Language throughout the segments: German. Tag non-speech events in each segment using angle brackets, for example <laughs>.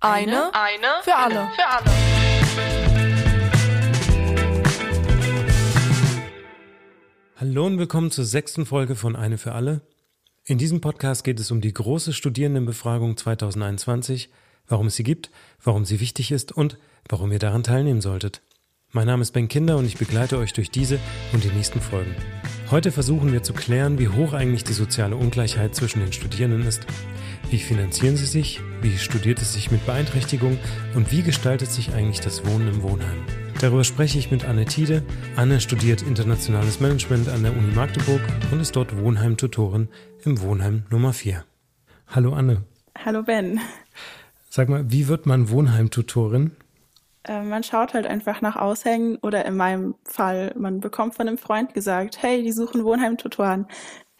Eine, eine für alle. Für alle. Hallo und willkommen zur sechsten Folge von Eine für alle. In diesem Podcast geht es um die große Studierendenbefragung 2021, warum es sie gibt, warum sie wichtig ist und warum ihr daran teilnehmen solltet. Mein Name ist Ben Kinder und ich begleite euch durch diese und die nächsten Folgen. Heute versuchen wir zu klären, wie hoch eigentlich die soziale Ungleichheit zwischen den Studierenden ist. Wie finanzieren sie sich? Wie studiert es sich mit Beeinträchtigung? Und wie gestaltet sich eigentlich das Wohnen im Wohnheim? Darüber spreche ich mit Anne Tiede. Anne studiert internationales Management an der Uni Magdeburg und ist dort Wohnheimtutorin im Wohnheim Nummer 4. Hallo Anne. Hallo Ben. Sag mal, wie wird man Wohnheimtutorin? Äh, man schaut halt einfach nach Aushängen oder in meinem Fall, man bekommt von einem Freund gesagt, hey, die suchen Wohnheimtutoren.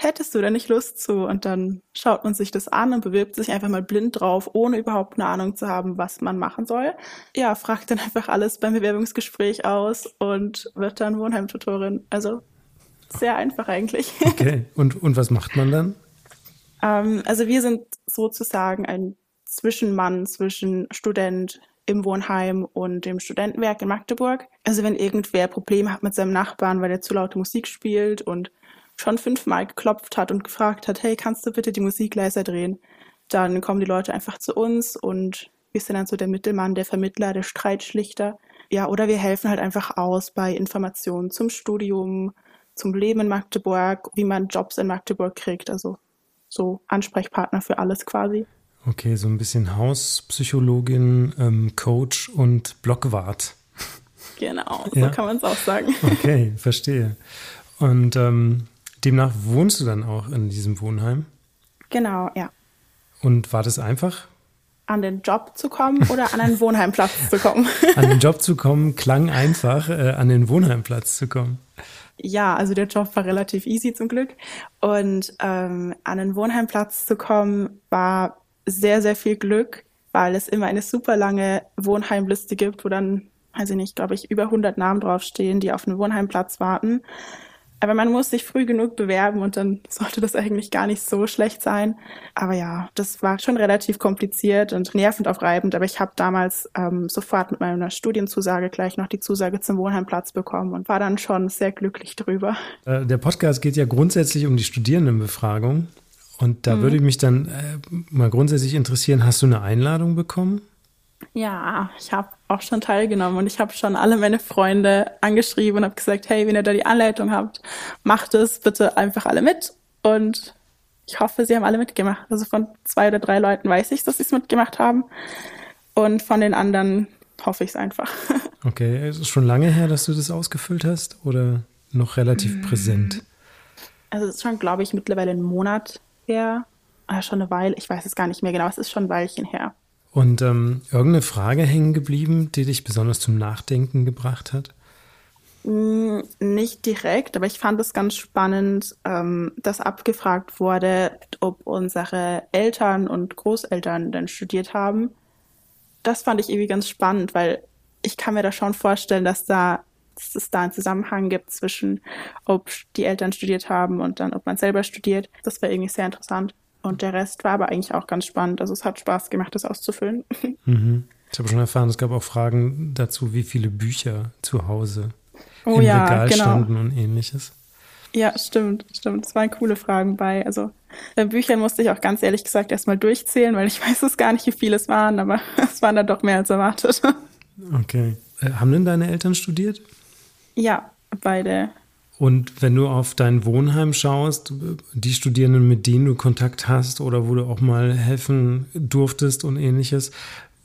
Hättest du da nicht Lust zu? Und dann schaut man sich das an und bewirbt sich einfach mal blind drauf, ohne überhaupt eine Ahnung zu haben, was man machen soll. Ja, fragt dann einfach alles beim Bewerbungsgespräch aus und wird dann Wohnheimtutorin. Also sehr einfach eigentlich. <laughs> Okay, und, und was macht man dann? ähm, also wir sind sozusagen ein Zwischenmann zwischen Student, im Wohnheim und dem Studentenwerk in Magdeburg. Also wenn irgendwer Probleme hat mit seinem Nachbarn, weil er zu laute Musik spielt und schon fünfmal geklopft hat und gefragt hat, hey, kannst du bitte die Musik leiser drehen? Dann kommen die Leute einfach zu uns und wir sind dann so der Mittelmann, der Vermittler, der Streitschlichter. Ja, oder wir helfen halt einfach aus bei Informationen zum Studium, zum Leben in Magdeburg, wie man Jobs in Magdeburg kriegt. Also so Ansprechpartner für alles quasi. Okay, so ein bisschen Hauspsychologin, ähm, Coach und Blockwart. Genau, so ja. kann man es auch sagen. Okay, verstehe. Und ähm, demnach wohnst du dann auch in diesem Wohnheim? Genau, ja. Und war das einfach? An den Job zu kommen oder an einen Wohnheimplatz zu kommen? <laughs> an den Job zu kommen klang einfach, äh, an den Wohnheimplatz zu kommen. Ja, also der Job war relativ easy zum Glück. Und ähm, an den Wohnheimplatz zu kommen war sehr, sehr viel Glück, weil es immer eine super lange Wohnheimliste gibt, wo dann, weiß ich nicht, glaube ich, über 100 Namen draufstehen, die auf einen Wohnheimplatz warten. Aber man muss sich früh genug bewerben und dann sollte das eigentlich gar nicht so schlecht sein. Aber ja, das war schon relativ kompliziert und nervend aufreibend. Aber ich habe damals ähm, sofort mit meiner Studienzusage gleich noch die Zusage zum Wohnheimplatz bekommen und war dann schon sehr glücklich drüber. Äh, der Podcast geht ja grundsätzlich um die Studierendenbefragung. Und da mhm. würde mich dann äh, mal grundsätzlich interessieren, hast du eine Einladung bekommen? Ja, ich habe auch schon teilgenommen und ich habe schon alle meine Freunde angeschrieben und habe gesagt, hey, wenn ihr da die Anleitung habt, macht es bitte einfach alle mit. Und ich hoffe, sie haben alle mitgemacht. Also von zwei oder drei Leuten weiß ich, dass sie es mitgemacht haben. Und von den anderen hoffe ich <laughs> es einfach. Okay, ist es schon lange her, dass du das ausgefüllt hast oder noch relativ mm. präsent? Also es ist schon, glaube ich, mittlerweile ein Monat her. Ah, schon eine Weile, ich weiß es gar nicht mehr genau, es ist schon ein Weilchen her. Und ähm, irgendeine Frage hängen geblieben, die dich besonders zum Nachdenken gebracht hat? Mm, nicht direkt, aber ich fand es ganz spannend, ähm, dass abgefragt wurde, ob unsere Eltern und Großeltern denn studiert haben. Das fand ich irgendwie ganz spannend, weil ich kann mir da schon vorstellen, dass da dass es da einen Zusammenhang gibt zwischen, ob die Eltern studiert haben und dann, ob man selber studiert. Das war irgendwie sehr interessant. Und der Rest war aber eigentlich auch ganz spannend. Also es hat Spaß gemacht, das auszufüllen. <laughs> Mhm. Ich habe schon erfahren, es gab auch Fragen dazu, wie viele Bücher zu Hause oh, im ja, Regal genau. standen und ähnliches. Ja, stimmt, stimmt. Es waren coole Fragen bei. Also bei Büchern musste ich auch ganz ehrlich gesagt erstmal durchzählen, weil ich <laughs> weiß es gar nicht, wie viele es waren, aber <laughs> es waren dann doch mehr als erwartet. Okay. Äh, haben denn deine Eltern studiert? Ja, beide. Und wenn du auf dein Wohnheim schaust, die Studierenden, mit denen du Kontakt hast oder wo du auch mal helfen durftest und ähnliches,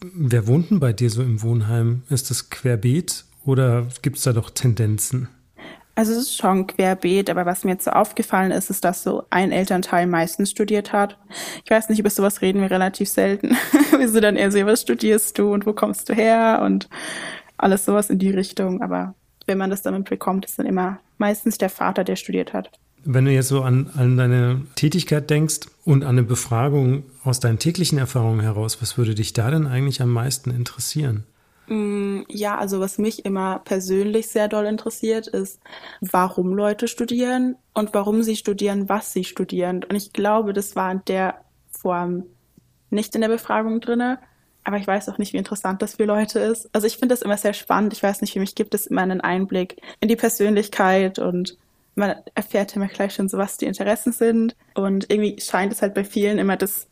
wer wohnt denn bei dir so im Wohnheim? Ist das querbeet oder gibt es da doch Tendenzen? Also es ist schon querbeet, aber was mir jetzt so aufgefallen ist, ist, dass so ein Elternteil meistens studiert hat. Ich weiß nicht, über sowas reden wir relativ selten. <laughs> wir sind dann eher so, was studierst du und wo kommst du her und alles sowas in die Richtung, aber wenn man das dann bekommt, ist dann immer meistens der Vater, der studiert hat. Wenn du jetzt so an, an deine Tätigkeit denkst und an eine Befragung aus deinen täglichen Erfahrungen heraus, was würde dich da denn eigentlich am meisten interessieren? Mm, ja, also was mich immer persönlich sehr doll interessiert, ist, warum Leute studieren und warum sie studieren, was sie studieren. Und ich glaube, das war in der Form nicht in der Befragung drinne. Aber ich weiß auch nicht, wie interessant das für Leute ist. Also ich finde das immer sehr spannend. Ich weiß nicht, für mich gibt es immer einen Einblick in die Persönlichkeit und man erfährt immer gleich schon so, was die Interessen sind. Und irgendwie scheint es halt bei vielen immer das,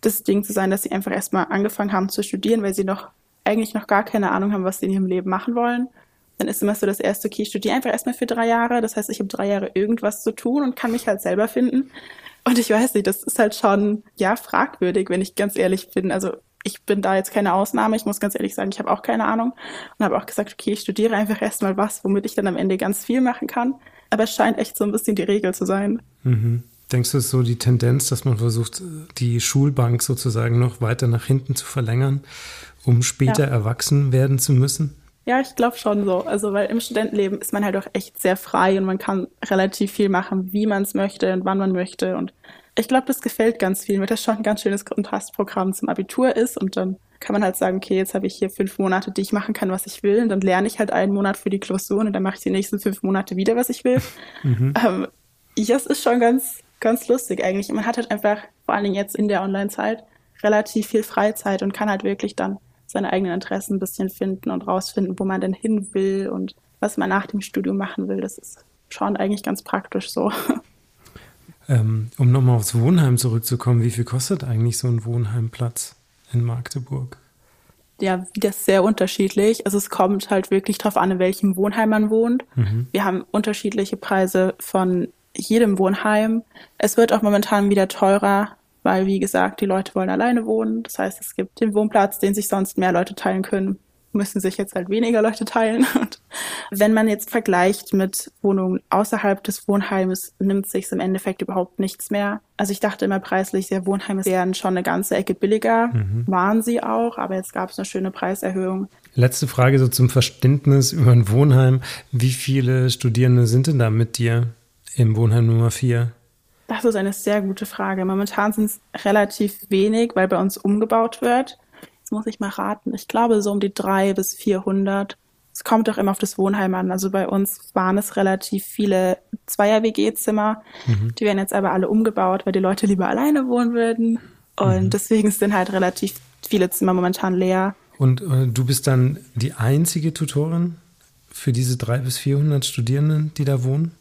das Ding zu sein, dass sie einfach erstmal angefangen haben zu studieren, weil sie noch eigentlich noch gar keine Ahnung haben, was sie in ihrem Leben machen wollen. Dann ist immer so das erste, okay, ich studiere einfach erstmal für drei Jahre. Das heißt, ich habe drei Jahre irgendwas zu tun und kann mich halt selber finden. Und ich weiß nicht, das ist halt schon, ja, fragwürdig, wenn ich ganz ehrlich bin. Also ich bin da jetzt keine Ausnahme. Ich muss ganz ehrlich sagen, ich habe auch keine Ahnung und habe auch gesagt, okay, ich studiere einfach erstmal was, womit ich dann am Ende ganz viel machen kann. Aber es scheint echt so ein bisschen die Regel zu sein. Mhm. Denkst du, es ist so die Tendenz, dass man versucht, die Schulbank sozusagen noch weiter nach hinten zu verlängern, um später ja. erwachsen werden zu müssen? Ja, ich glaube schon so. Also, weil im Studentenleben ist man halt auch echt sehr frei und man kann relativ viel machen, wie man es möchte und wann man möchte. Und ich glaube, das gefällt ganz vielen, weil das schon ein ganz schönes Kontrastprogramm zum Abitur ist. Und dann kann man halt sagen, okay, jetzt habe ich hier fünf Monate, die ich machen kann, was ich will. Und dann lerne ich halt einen Monat für die Klausuren und dann mache ich die nächsten fünf Monate wieder, was ich will. <laughs> Mhm. Ähm, ja, es ist schon ganz, ganz lustig eigentlich. Man hat halt einfach, vor allen Dingen jetzt in der Online-Zeit, relativ viel Freizeit und kann halt wirklich dann seine eigenen Interessen ein bisschen finden und rausfinden, wo man denn hin will und was man nach dem Studium machen will. Das ist schon eigentlich ganz praktisch so. <laughs> Ähm, um nochmal aufs Wohnheim zurückzukommen, wie viel kostet eigentlich so ein Wohnheimplatz in Magdeburg? Ja, das ist sehr unterschiedlich. Also es kommt halt wirklich darauf an, in welchem Wohnheim man wohnt. Mhm. Wir haben unterschiedliche Preise von jedem Wohnheim. Es wird auch momentan wieder teurer, weil, wie gesagt, die Leute wollen alleine wohnen. Das heißt, es gibt den Wohnplatz, den sich sonst mehr Leute teilen können, müssen sich jetzt halt weniger Leute teilen. <laughs> Und wenn man jetzt vergleicht mit Wohnungen außerhalb des Wohnheimes, nimmt sich im Endeffekt überhaupt nichts mehr. Also ich dachte immer preislich, der Wohnheime wären schon eine ganze Ecke billiger. Mhm. Waren sie auch, aber jetzt gab es eine schöne Preiserhöhung. Letzte Frage so zum Verständnis über ein Wohnheim. Wie viele Studierende sind denn da mit dir im Wohnheim Nummer 4? Das ist eine sehr gute Frage. Momentan sind es relativ wenig, weil bei uns umgebaut wird. Muss ich mal raten. Ich glaube so um die drei bis 400. Es kommt auch immer auf das Wohnheim an. Also bei uns waren es relativ viele Zweier-WG-Zimmer. Mhm. Die werden jetzt aber alle umgebaut, weil die Leute lieber alleine wohnen würden. Und mhm. deswegen sind halt relativ viele Zimmer momentan leer. Und äh, du bist dann die einzige Tutorin für diese drei bis 400 Studierenden, die da wohnen?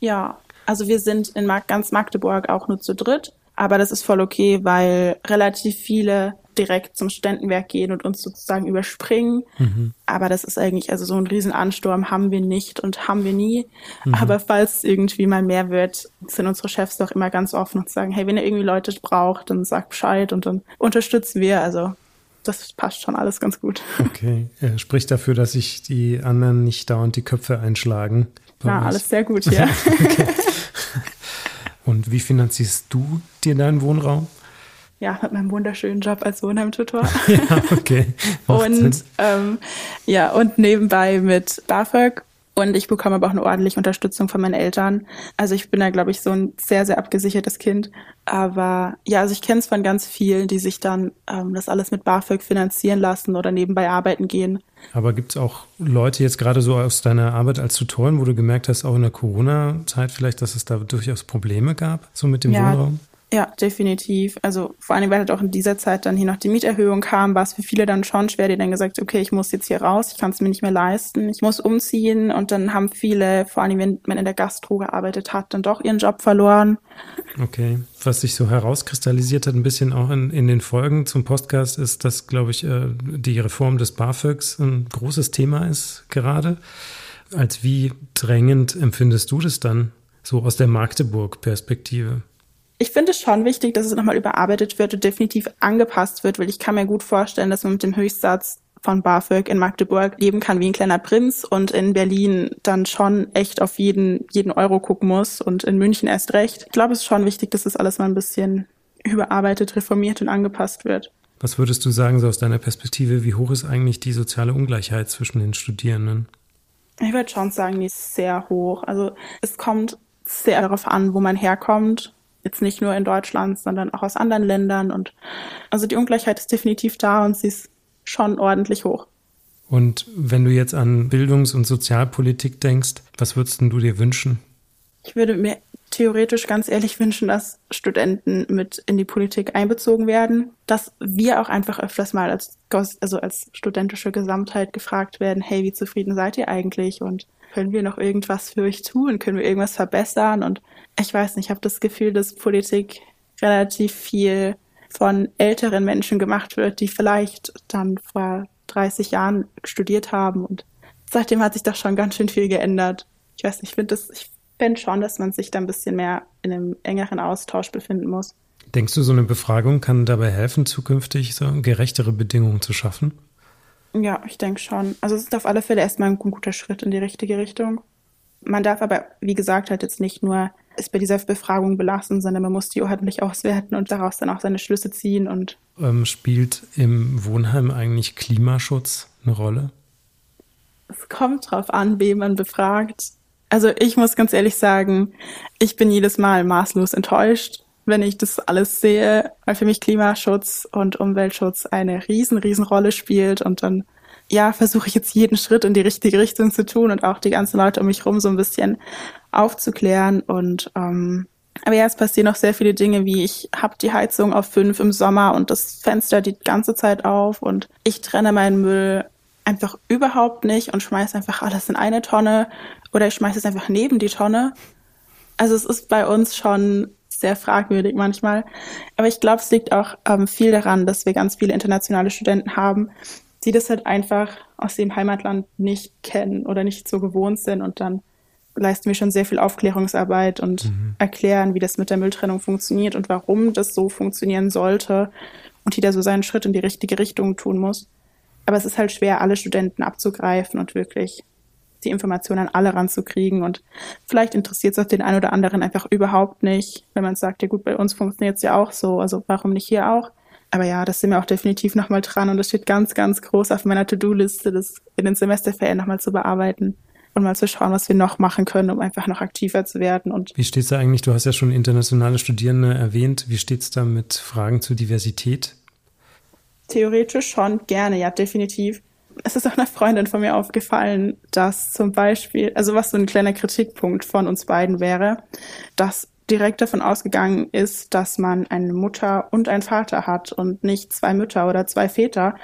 Ja, also wir sind in ganz Magdeburg auch nur zu dritt, aber das ist voll okay, weil relativ viele direkt zum Studentenwerk gehen und uns sozusagen überspringen. Mhm. Aber das ist eigentlich, also so einen riesen Ansturm haben wir nicht und haben wir nie. Mhm. Aber falls irgendwie mal mehr wird, sind unsere Chefs doch immer ganz offen und sagen, hey, wenn ihr irgendwie Leute braucht, dann sagt Bescheid und dann unterstützen wir. Also das passt schon alles ganz gut. Okay, er spricht dafür, dass sich die anderen nicht dauernd die Köpfe einschlagen. Ja, alles sehr gut, <laughs> ja. okay. Und wie finanzierst du dir deinen Wohnraum? Ja, mit meinem wunderschönen Job als Wohnheimtutor. <laughs> ja, okay. <laughs> Und ähm, ja, und nebenbei mit BAföG und ich bekomme aber auch eine ordentliche Unterstützung von meinen Eltern. Also ich bin da, glaube ich, so ein sehr, sehr abgesichertes Kind. Aber ja, also ich kenne es von ganz vielen, die sich dann ähm, das alles mit BAföG finanzieren lassen oder nebenbei arbeiten gehen. Aber gibt es auch Leute jetzt gerade so aus deiner Arbeit als Tutorin, wo du gemerkt hast, auch in der Corona-Zeit vielleicht, dass es da durchaus Probleme gab, so mit dem ja, Wohnraum? Ja, definitiv. Also vor allem, weil halt auch in dieser Zeit dann hier noch die Mieterhöhung kam, war es für viele dann schon schwer, die dann gesagt, okay, ich muss jetzt hier raus, ich kann es mir nicht mehr leisten, ich muss umziehen und dann haben viele, vor allem wenn man in der Gastro gearbeitet hat, dann doch ihren Job verloren. Okay. Was sich so herauskristallisiert hat, ein bisschen auch in, in den Folgen zum Podcast, ist, dass, glaube ich, äh, die Reform des BAföGs ein großes Thema ist gerade. Als wie drängend empfindest du das dann, so aus der Magdeburg-Perspektive? Ich finde es schon wichtig, dass es nochmal überarbeitet wird und definitiv angepasst wird, weil ich kann mir gut vorstellen, dass man mit dem Höchstsatz von BAföG in Magdeburg leben kann wie ein kleiner Prinz und in Berlin dann schon echt auf jeden, jeden Euro gucken muss und in München erst recht. Ich glaube, es ist schon wichtig, dass das alles mal ein bisschen überarbeitet, reformiert und angepasst wird. Was würdest du sagen, so aus deiner Perspektive, wie hoch ist eigentlich die soziale Ungleichheit zwischen den Studierenden? Ich würde schon sagen, die ist sehr hoch. Also es kommt sehr darauf an, wo man herkommt Jetzt nicht nur in Deutschland, sondern auch aus anderen Ländern. Und also die Ungleichheit ist definitiv da und sie ist schon ordentlich hoch. Und wenn du jetzt an Bildungs- und Sozialpolitik denkst, was würdest du dir wünschen? Ich würde mir theoretisch ganz ehrlich wünschen, dass Studenten mit in die Politik einbezogen werden, dass wir auch einfach öfters mal als, also als studentische Gesamtheit gefragt werden, hey, wie zufrieden seid ihr eigentlich und können wir noch irgendwas für euch tun? Können wir irgendwas verbessern? Und ich weiß nicht, ich habe das Gefühl, dass Politik relativ viel von älteren Menschen gemacht wird, die vielleicht dann vor 30 Jahren studiert haben und seitdem hat sich doch schon ganz schön viel geändert. Ich weiß nicht, ich finde das, ich finde schon, dass man sich da ein bisschen mehr in einem engeren Austausch befinden muss. Denkst du, so eine Befragung kann dabei helfen, zukünftig so gerechtere Bedingungen zu schaffen? Ja, ich denke schon. Also es ist auf alle Fälle erstmal ein guter Schritt in die richtige Richtung. Man darf aber, wie gesagt, halt jetzt nicht nur es bei dieser Befragung belassen, sondern man muss die ordentlich auswerten und daraus dann auch seine Schlüsse ziehen und ähm, spielt im Wohnheim eigentlich Klimaschutz eine Rolle? Es kommt drauf an, wen man befragt. Also ich muss ganz ehrlich sagen, ich bin jedes Mal maßlos enttäuscht, wenn ich das alles sehe, weil für mich Klimaschutz und Umweltschutz eine riesen, riesen Rolle spielt und dann ja, versuche ich jetzt jeden Schritt in die richtige Richtung zu tun und auch die ganzen Leute um mich rum so ein bisschen aufzuklären und ähm, aber ja, es passieren auch sehr viele Dinge, wie ich habe die Heizung auf fünf im Sommer und das Fenster die ganze Zeit auf und ich trenne meinen Müll einfach überhaupt nicht und schmeiße einfach alles in eine Tonne oder ich schmeiße es einfach neben die Tonne. Also es ist bei uns schon sehr fragwürdig manchmal. Aber ich glaube, es liegt auch ähm, viel daran, dass wir ganz viele internationale Studenten haben, die das halt einfach aus dem Heimatland nicht kennen oder nicht so gewohnt sind und dann leisten wir schon sehr viel Aufklärungsarbeit und mhm. erklären, wie das mit der Mülltrennung funktioniert und warum das so funktionieren sollte und jeder so seinen Schritt in die richtige Richtung tun muss. Aber es ist halt schwer, alle Studenten abzugreifen und wirklich die Informationen an alle ranzukriegen. Und vielleicht interessiert es auch den einen oder anderen einfach überhaupt nicht, wenn man sagt, ja gut, bei uns funktioniert es ja auch so, also warum nicht hier auch? Aber ja, das sind wir auch definitiv nochmal dran und das steht ganz, ganz groß auf meiner To-Do-Liste, das in den Semesterferien nochmal zu bearbeiten und mal zu schauen, was wir noch machen können, um einfach noch aktiver zu werden. Und Wie steht's da eigentlich? Du hast ja schon internationale Studierende erwähnt. Wie steht's da mit Fragen zur Diversität? Theoretisch schon gerne, ja, definitiv. Es ist auch einer Freundin von mir aufgefallen, dass zum Beispiel, also was so ein kleiner Kritikpunkt von uns beiden wäre, dass direkt davon ausgegangen ist, dass man eine Mutter und einen Vater hat und nicht zwei Mütter oder zwei Väter,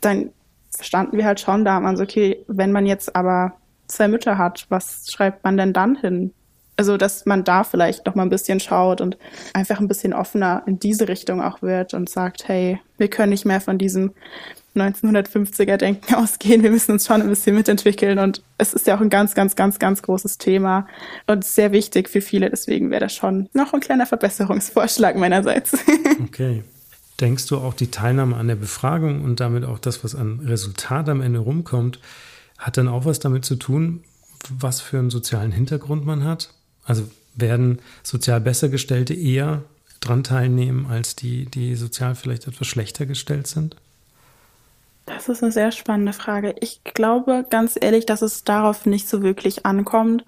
dann verstanden wir halt schon damals, okay, wenn man jetzt aber zwei Mütter hat, was schreibt man denn dann hin? Also, dass man da vielleicht noch mal ein bisschen schaut und einfach ein bisschen offener in diese Richtung auch wird und sagt, hey, wir können nicht mehr von diesem 1950er Denken <laughs> ausgehen. Wir müssen uns schon ein bisschen mitentwickeln und es ist ja auch ein ganz, ganz, ganz, ganz großes Thema und sehr wichtig für viele. Deswegen wäre das schon noch ein kleiner Verbesserungsvorschlag meinerseits. <laughs> Okay. Denkst du auch die Teilnahme an der Befragung und damit auch das, was an Resultat am Ende rumkommt, hat dann auch was damit zu tun, was für einen sozialen Hintergrund man hat? Also werden sozial besser gestellte eher dran teilnehmen als die, die sozial vielleicht etwas schlechter gestellt sind? Das ist eine sehr spannende Frage. Ich glaube ganz ehrlich, dass es darauf nicht so wirklich ankommt.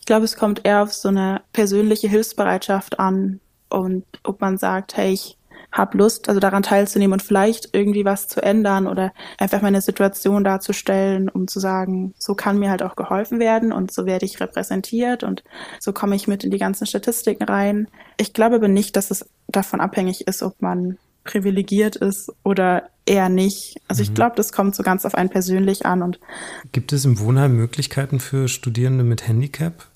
Ich glaube, es kommt eher auf so eine persönliche Hilfsbereitschaft an und ob man sagt, hey, ich habe Lust, also daran teilzunehmen und vielleicht irgendwie was zu ändern oder einfach meine Situation darzustellen, um zu sagen, so kann mir halt auch geholfen werden und so werde ich repräsentiert und so komme ich mit in die ganzen Statistiken rein. Ich glaube aber nicht, dass es davon abhängig ist, ob man privilegiert ist oder eher nicht. Also mhm. ich glaube, das kommt so ganz auf einen persönlich an. Und Gibt es im Wohnheim Möglichkeiten für Studierende mit Handicap?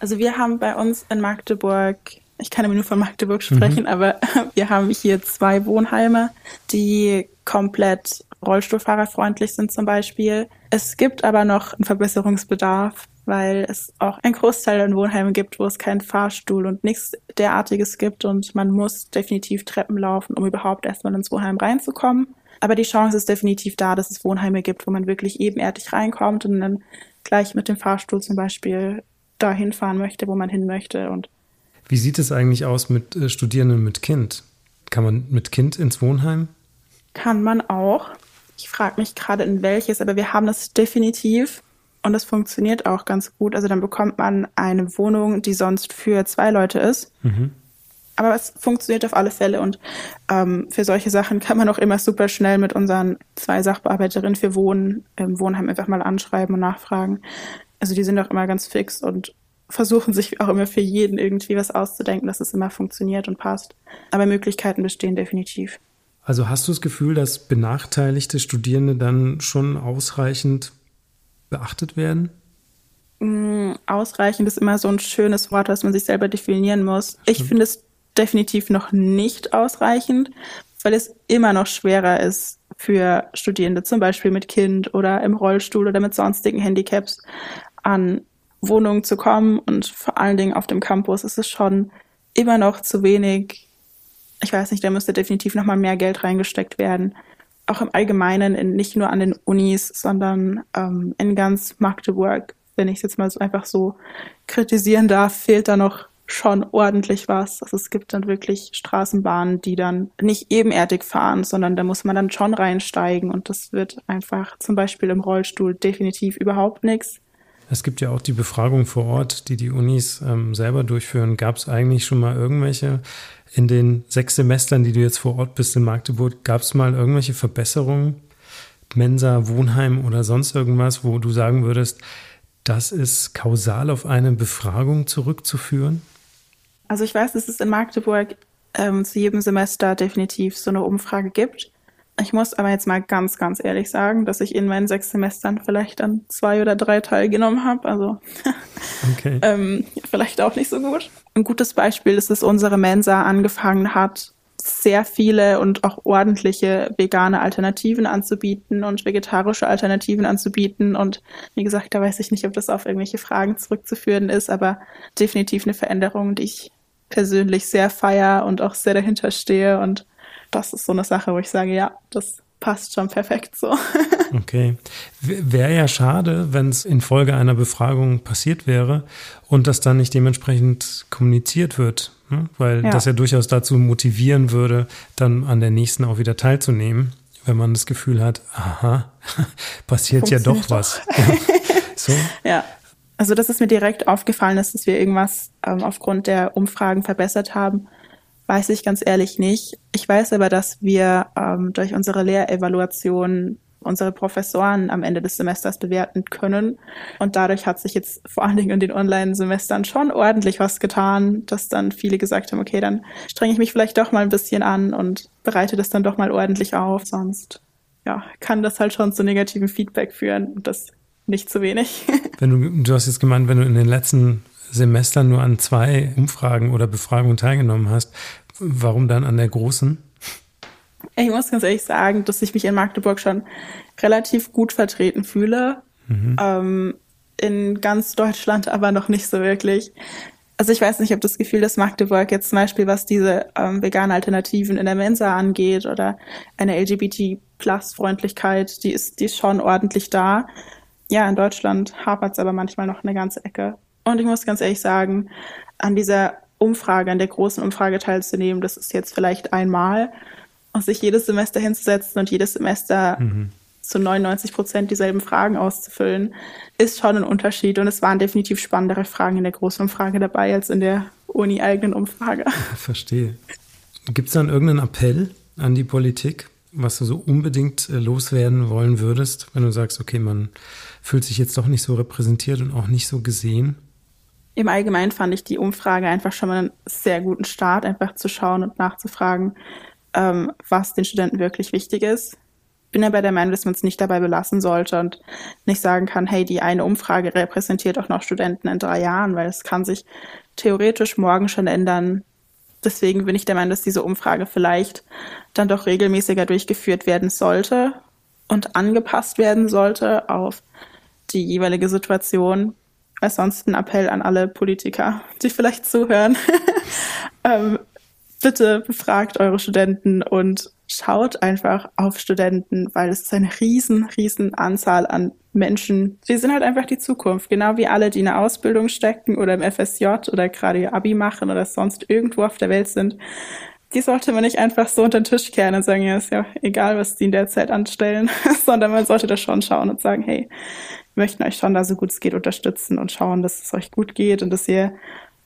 Also wir haben bei uns in Magdeburg, ich kann immer nur von Magdeburg sprechen, mhm. aber <laughs> wir haben hier zwei Wohnheime, die komplett rollstuhlfahrerfreundlich sind zum Beispiel. Es gibt aber noch einen Verbesserungsbedarf weil es auch ein Großteil an Wohnheimen gibt, wo es keinen Fahrstuhl und nichts derartiges gibt und man muss definitiv Treppen laufen, um überhaupt erstmal ins Wohnheim reinzukommen. Aber die Chance ist definitiv da, dass es Wohnheime gibt, wo man wirklich ebenerdig reinkommt und dann gleich mit dem Fahrstuhl zum Beispiel dahin fahren möchte, wo man hin möchte. Und Wie sieht es eigentlich aus mit äh, Studierenden mit Kind? Kann man mit Kind ins Wohnheim? Kann man auch. Ich frage mich gerade in welches, aber wir haben das definitiv. Und das funktioniert auch ganz gut. Also dann bekommt man eine Wohnung, die sonst für zwei Leute ist. Mhm. Aber es funktioniert auf alle Fälle und ähm, für solche Sachen kann man auch immer super schnell mit unseren zwei Sachbearbeiterinnen für Wohnen im Wohnheim einfach mal anschreiben und nachfragen. Also die sind auch immer ganz fix und versuchen sich auch immer für jeden irgendwie was auszudenken, dass es immer funktioniert und passt. Aber Möglichkeiten bestehen definitiv. Also hast du das Gefühl, dass benachteiligte Studierende dann schon ausreichend beachtet werden? Mm, ausreichend ist immer so ein schönes Wort, was man sich selber definieren muss. Ich finde es definitiv noch nicht ausreichend, weil es immer noch schwerer ist für Studierende, zum Beispiel mit Kind oder im Rollstuhl oder mit sonstigen Handicaps, an Wohnungen zu kommen. Und vor allen Dingen auf dem Campus ist es schon immer noch zu wenig. Ich weiß nicht, da müsste definitiv noch mal mehr Geld reingesteckt werden. Auch im Allgemeinen, in, nicht nur an den Unis, sondern ähm, in ganz Magdeburg, wenn ich es jetzt mal so einfach so kritisieren darf, fehlt da noch schon ordentlich was. Also es gibt dann wirklich Straßenbahnen, die dann nicht ebenerdig fahren, sondern da muss man dann schon reinsteigen und das wird einfach zum Beispiel im Rollstuhl definitiv überhaupt nichts. Es gibt ja auch die Befragung vor Ort, die die Unis ähm, selber durchführen. Gab es eigentlich schon mal irgendwelche in den sechs Semestern, die du jetzt vor Ort bist in Magdeburg, gab es mal irgendwelche Verbesserungen? Mensa, Wohnheim oder sonst irgendwas, wo du sagen würdest, das ist kausal auf eine Befragung zurückzuführen? Also ich weiß, dass es in Magdeburg ähm, zu jedem Semester definitiv so eine Umfrage gibt. Ich muss aber jetzt mal ganz, ganz ehrlich sagen, dass ich in meinen sechs Semestern vielleicht an zwei oder drei teilgenommen habe. Also <laughs> okay. ähm, vielleicht auch nicht so gut. Ein gutes Beispiel ist, dass unsere Mensa angefangen hat, sehr viele und auch ordentliche vegane Alternativen anzubieten und vegetarische Alternativen anzubieten. Und wie gesagt, da weiß ich nicht, ob das auf irgendwelche Fragen zurückzuführen ist, aber definitiv eine Veränderung, die ich persönlich sehr feier und auch sehr dahinter stehe. Und das ist so eine Sache, wo ich sage, ja, das passt schon perfekt so. <laughs> okay. Wäre ja schade, wenn es infolge einer Befragung passiert wäre und das dann nicht dementsprechend kommuniziert wird, ne? weil ja. das ja durchaus dazu motivieren würde, dann an der nächsten auch wieder teilzunehmen, wenn man das Gefühl hat, aha, <laughs> passiert ja doch was. ja. <laughs> So. ja. Also das ist mir direkt aufgefallen, dass wir irgendwas ähm, aufgrund der Umfragen verbessert haben. Weiß ich ganz ehrlich nicht. Ich weiß aber, dass wir ähm, durch unsere Lehrevaluation unsere Professoren am Ende des Semesters bewerten können. Und dadurch hat sich jetzt vor allen Dingen in den Online-Semestern schon ordentlich was getan, dass dann viele gesagt haben, okay, dann strenge ich mich vielleicht doch mal ein bisschen an und bereite das dann doch mal ordentlich auf. Sonst ja, kann das halt schon zu negativem Feedback führen. Und das nicht zu wenig. <laughs> Wenn du, du hast jetzt gemeint, wenn du in den letzten Semestern nur an zwei Umfragen oder Befragungen teilgenommen hast, warum dann an der großen? Ich muss ganz ehrlich sagen, dass ich mich in Magdeburg schon relativ gut vertreten fühle. Mhm. Ähm, in ganz Deutschland aber noch nicht so wirklich. Also ich weiß nicht, ob das Gefühl, dass Magdeburg jetzt zum Beispiel, was diese ähm, veganen Alternativen in der Mensa angeht oder eine LGBT-Plus-Freundlichkeit, die ist, die ist schon ordentlich da ja, in Deutschland hapert es aber manchmal noch eine ganze Ecke. Und ich muss ganz ehrlich sagen, an dieser Umfrage, an der großen Umfrage teilzunehmen, das ist jetzt vielleicht einmal. Und sich jedes Semester hinzusetzen und jedes Semester mhm. zu 99 Prozent dieselben Fragen auszufüllen, ist schon ein Unterschied. Und es waren definitiv spannendere Fragen in der großen Umfrage dabei als in der Uni-eigenen Umfrage. <laughs> Verstehe. Gibt es dann irgendeinen Appell an die Politik, was du so unbedingt äh, loswerden wollen würdest, wenn du sagst, okay, man fühlt sich jetzt doch nicht so repräsentiert und auch nicht so gesehen? Im Allgemeinen fand ich die Umfrage einfach schon mal einen sehr guten Start, einfach zu schauen und nachzufragen, ähm, was den Studenten wirklich wichtig ist. Bin aber der Meinung, dass man es nicht dabei belassen sollte und nicht sagen kann, hey, die eine Umfrage repräsentiert auch noch Studenten in drei Jahren, weil es kann sich theoretisch morgen schon ändern. Deswegen bin ich der Meinung, dass diese Umfrage vielleicht dann doch regelmäßiger durchgeführt werden sollte und angepasst werden sollte auf die jeweilige Situation. Ansonsten Appell an alle Politiker, die vielleicht zuhören. <laughs> ähm, bitte befragt eure Studenten und schaut einfach auf Studenten, weil es ist eine riesen, riesen Anzahl an Menschen. Die sind halt einfach die Zukunft. Genau wie alle, die in der Ausbildung stecken oder im FSJ oder gerade ihr Abi machen oder sonst irgendwo auf der Welt sind. Die sollte man nicht einfach so unter den Tisch kehren und sagen, ja, ist ja egal, was die in der Zeit anstellen, <laughs> sondern man sollte da schon schauen und sagen, hey, möchten euch schon da so gut es geht unterstützen und schauen, dass es euch gut geht und dass ihr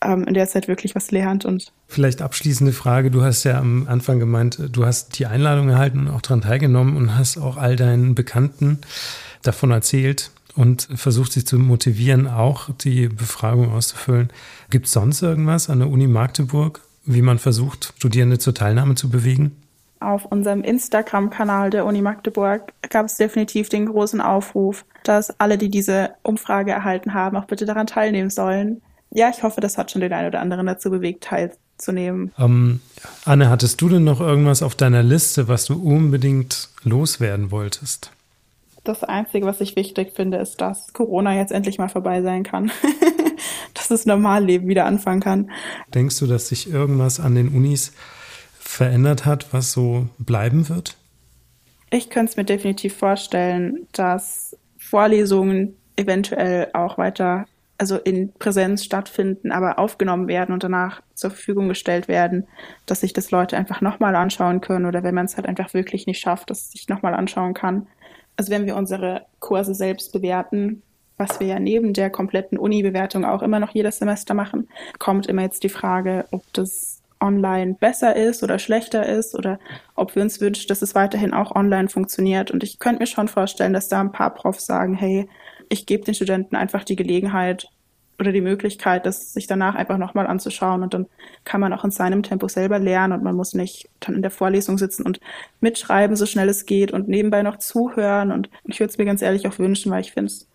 ähm, in der Zeit wirklich was lernt und Vielleicht abschließende Frage. Du hast ja am Anfang gemeint, du hast die Einladung erhalten und auch daran teilgenommen und hast auch all deinen Bekannten davon erzählt. und versucht sich zu motivieren, auch die Befragung auszufüllen. Gibt es sonst irgendwas an der Uni Magdeburg, wie man versucht, Studierende zur Teilnahme zu bewegen? Auf unserem Instagram-Kanal der Uni Magdeburg gab es definitiv den großen Aufruf, dass alle, die diese Umfrage erhalten haben, auch bitte daran teilnehmen sollen. Ja, ich hoffe, das hat schon den einen oder anderen dazu bewegt, teilzunehmen. Ähm, Anne, hattest du denn noch irgendwas auf deiner Liste, was du unbedingt loswerden wolltest? Das Einzige, was ich wichtig finde, ist, dass Corona jetzt endlich mal vorbei sein kann. <laughs> dass das Normalleben wieder anfangen kann. Denkst du, dass sich irgendwas an den Unis verändert hat, was so bleiben wird? Ich könnte es mir definitiv vorstellen, dass Vorlesungen eventuell auch weiter, also in Präsenz stattfinden, aber aufgenommen werden und danach zur Verfügung gestellt werden, dass sich das Leute einfach nochmal anschauen können oder wenn man es halt einfach wirklich nicht schafft, dass es sich nochmal anschauen kann. Also wenn wir unsere Kurse selbst bewerten, was wir ja neben der kompletten Uni-Bewertung auch immer noch jedes Semester machen, kommt immer jetzt die Frage, ob das online besser ist oder schlechter ist oder ob wir uns wünschen, dass es weiterhin auch online funktioniert. Und ich könnte mir schon vorstellen, dass da ein paar Profs sagen, hey, ich gebe den Studenten einfach die Gelegenheit oder die Möglichkeit, das sich danach einfach nochmal anzuschauen und dann kann man auch in seinem Tempo selber lernen und man muss nicht dann in der Vorlesung sitzen und mitschreiben, so schnell es geht und nebenbei noch zuhören und ich würde es mir ganz ehrlich auch wünschen, weil ich finde es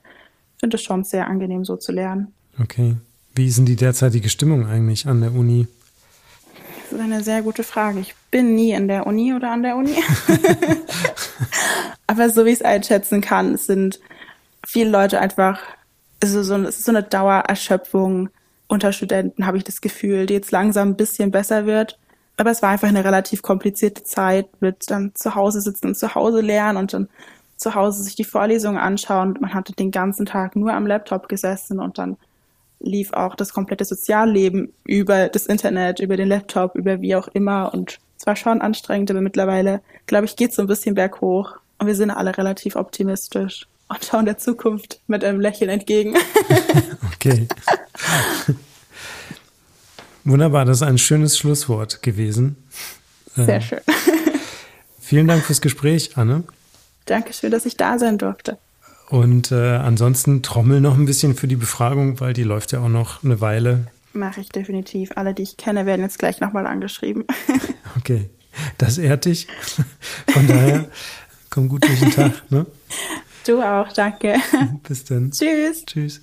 finde es schon sehr angenehm, so zu lernen. Okay. Wie ist denn die derzeitige Stimmung eigentlich an der Uni? Das ist eine sehr gute Frage. Ich bin nie in der Uni oder an der Uni. <laughs> <laughs> Aber so wie ich es einschätzen kann, sind viele Leute einfach, also so, es ist so eine Dauererschöpfung unter Studenten, habe ich das Gefühl, die jetzt langsam ein bisschen besser wird. Aber es war einfach eine relativ komplizierte Zeit mit dann zu Hause sitzen und zu Hause lernen und dann zu Hause sich die Vorlesungen anschauen. Man hatte den ganzen Tag nur am Laptop gesessen und dann lief auch das komplette Sozialleben über das Internet, über den Laptop, über wie auch immer. Und es war schon anstrengend, aber mittlerweile, glaube ich, geht es so ein bisschen berghoch. Und wir sind alle relativ optimistisch und schauen der Zukunft mit einem Lächeln entgegen. <laughs> okay. Wunderbar, das ist ein schönes Schlusswort gewesen. Sehr äh, schön. <laughs> Vielen Dank fürs Gespräch, Anne. Dankeschön, dass ich da sein durfte. Und äh, ansonsten trommel noch ein bisschen für die Befragung, weil die läuft ja auch noch eine Weile. Mache ich definitiv. Alle, die ich kenne, werden jetzt gleich nochmal angeschrieben. <laughs> okay, das ehrt dich. Von daher, komm gut durch den Tag. Ne? Du auch, danke. Bis dann. Tschüss. Tschüss.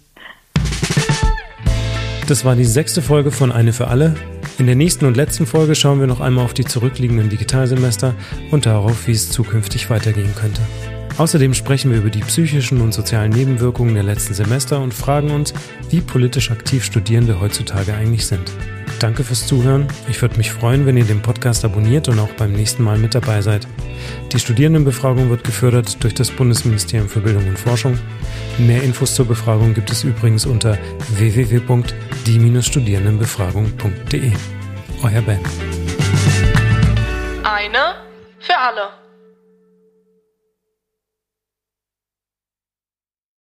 Das war die sechste Folge von Eine für alle. In der nächsten und letzten Folge schauen wir noch einmal auf die zurückliegenden Digitalsemester und darauf, wie es zukünftig weitergehen könnte. Außerdem sprechen wir über die psychischen und sozialen Nebenwirkungen der letzten Semester und fragen uns, wie politisch aktiv Studierende heutzutage eigentlich sind. Danke fürs Zuhören. Ich würde mich freuen, wenn ihr den Podcast abonniert und auch beim nächsten Mal mit dabei seid. Die Studierendenbefragung wird gefördert durch das Bundesministerium für Bildung und Forschung. Mehr Infos zur Befragung gibt es übrigens unter www.die-studierendenbefragung.de. Euer Ben. Eine für alle.